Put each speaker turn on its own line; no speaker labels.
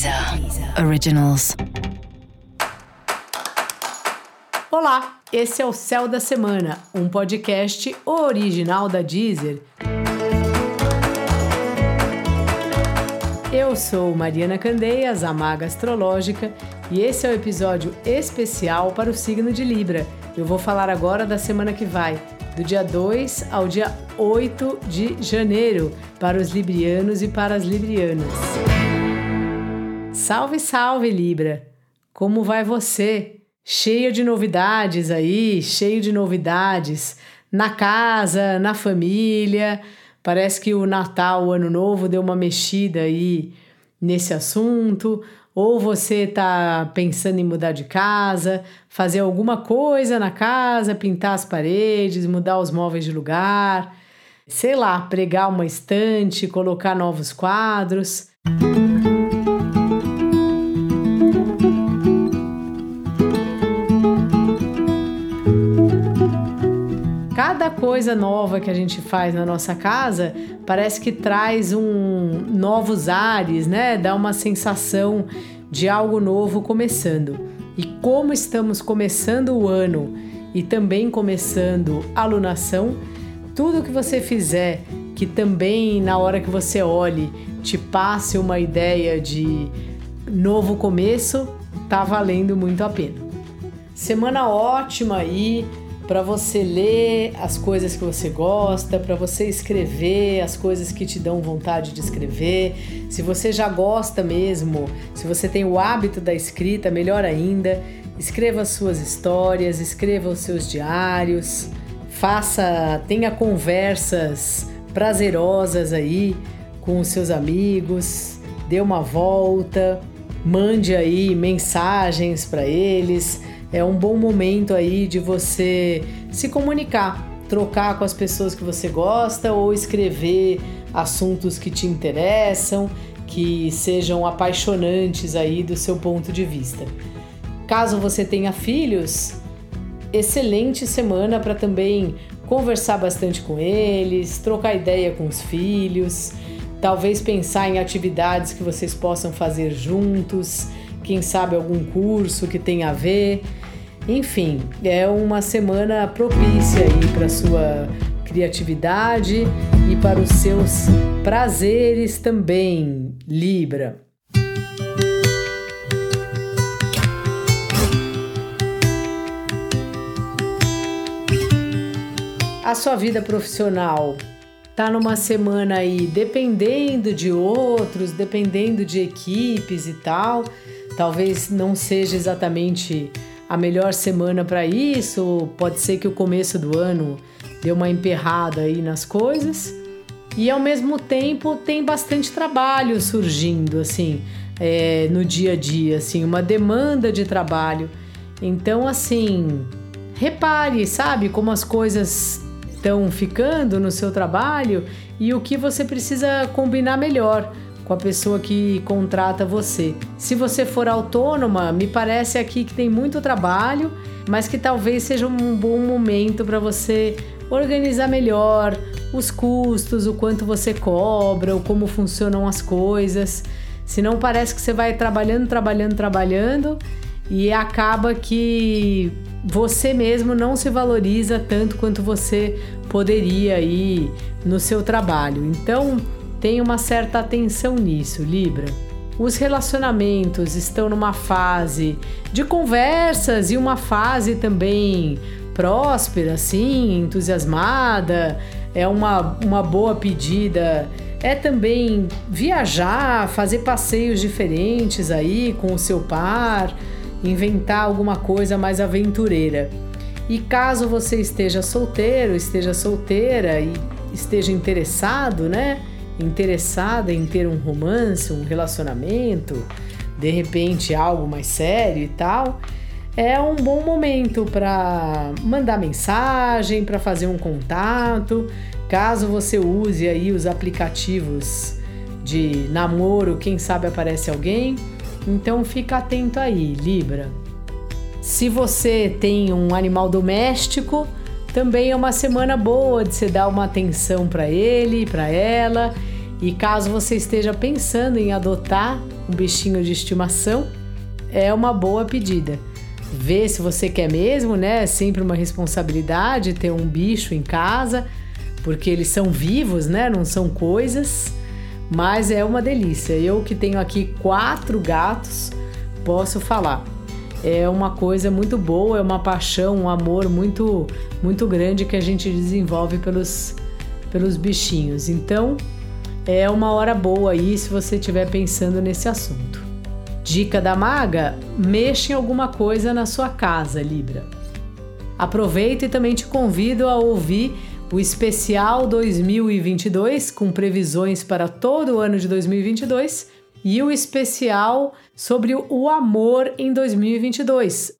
Deezer Originals.
Olá, esse é o Céu da Semana, um podcast original da Deezer. Eu sou Mariana Candeias, a maga astrológica, e esse é o episódio especial para o signo de Libra. Eu vou falar agora da semana que vai, do dia 2 ao dia 8 de janeiro, para os librianos e para as librianas. Salve, salve, Libra! Como vai você? Cheio de novidades aí, cheio de novidades na casa, na família. Parece que o Natal, o Ano Novo deu uma mexida aí nesse assunto. Ou você está pensando em mudar de casa, fazer alguma coisa na casa, pintar as paredes, mudar os móveis de lugar, sei lá, pregar uma estante, colocar novos quadros. Cada coisa nova que a gente faz na nossa casa parece que traz um novos ares, né? Dá uma sensação de algo novo começando. E como estamos começando o ano e também começando a lunação, tudo que você fizer que também na hora que você olhe te passe uma ideia de novo começo, tá valendo muito a pena. Semana ótima aí para você ler as coisas que você gosta, para você escrever as coisas que te dão vontade de escrever. Se você já gosta mesmo, se você tem o hábito da escrita, melhor ainda, escreva as suas histórias, escreva os seus diários, faça, tenha conversas prazerosas aí com os seus amigos, dê uma volta, mande aí mensagens para eles é um bom momento aí de você se comunicar, trocar com as pessoas que você gosta ou escrever assuntos que te interessam, que sejam apaixonantes aí do seu ponto de vista. Caso você tenha filhos, excelente semana para também conversar bastante com eles, trocar ideia com os filhos, talvez pensar em atividades que vocês possam fazer juntos, quem sabe algum curso que tenha a ver. Enfim, é uma semana propícia aí para sua criatividade e para os seus prazeres também, Libra. A sua vida profissional tá numa semana aí dependendo de outros, dependendo de equipes e tal. Talvez não seja exatamente a melhor semana para isso. Pode ser que o começo do ano deu uma emperrada aí nas coisas. E ao mesmo tempo tem bastante trabalho surgindo, assim, é, no dia a dia, assim, uma demanda de trabalho. Então, assim, repare, sabe, como as coisas estão ficando no seu trabalho e o que você precisa combinar melhor com a pessoa que contrata você. Se você for autônoma, me parece aqui que tem muito trabalho, mas que talvez seja um bom momento para você organizar melhor os custos, o quanto você cobra, ou como funcionam as coisas. Senão parece que você vai trabalhando, trabalhando, trabalhando e acaba que você mesmo não se valoriza tanto quanto você poderia aí no seu trabalho. Então, Tenha uma certa atenção nisso, Libra. Os relacionamentos estão numa fase de conversas e uma fase também próspera, assim, entusiasmada. É uma, uma boa pedida. É também viajar, fazer passeios diferentes aí com o seu par, inventar alguma coisa mais aventureira. E caso você esteja solteiro, esteja solteira e esteja interessado, né? Interessada em ter um romance, um relacionamento, de repente algo mais sério e tal, é um bom momento para mandar mensagem, para fazer um contato. Caso você use aí os aplicativos de namoro, quem sabe aparece alguém. Então fica atento aí, Libra. Se você tem um animal doméstico, também é uma semana boa de você dar uma atenção para ele, para ela E caso você esteja pensando em adotar um bichinho de estimação, é uma boa pedida. Vê se você quer mesmo, né? É sempre uma responsabilidade ter um bicho em casa, porque eles são vivos, né? Não são coisas, mas é uma delícia. Eu que tenho aqui quatro gatos, posso falar. É uma coisa muito boa, é uma paixão, um amor muito, muito grande que a gente desenvolve pelos, pelos bichinhos. Então, é uma hora boa aí se você estiver pensando nesse assunto. Dica da maga: mexa em alguma coisa na sua casa, Libra. Aproveito e também te convido a ouvir o especial 2022 com previsões para todo o ano de 2022 e o especial sobre o amor em 2022.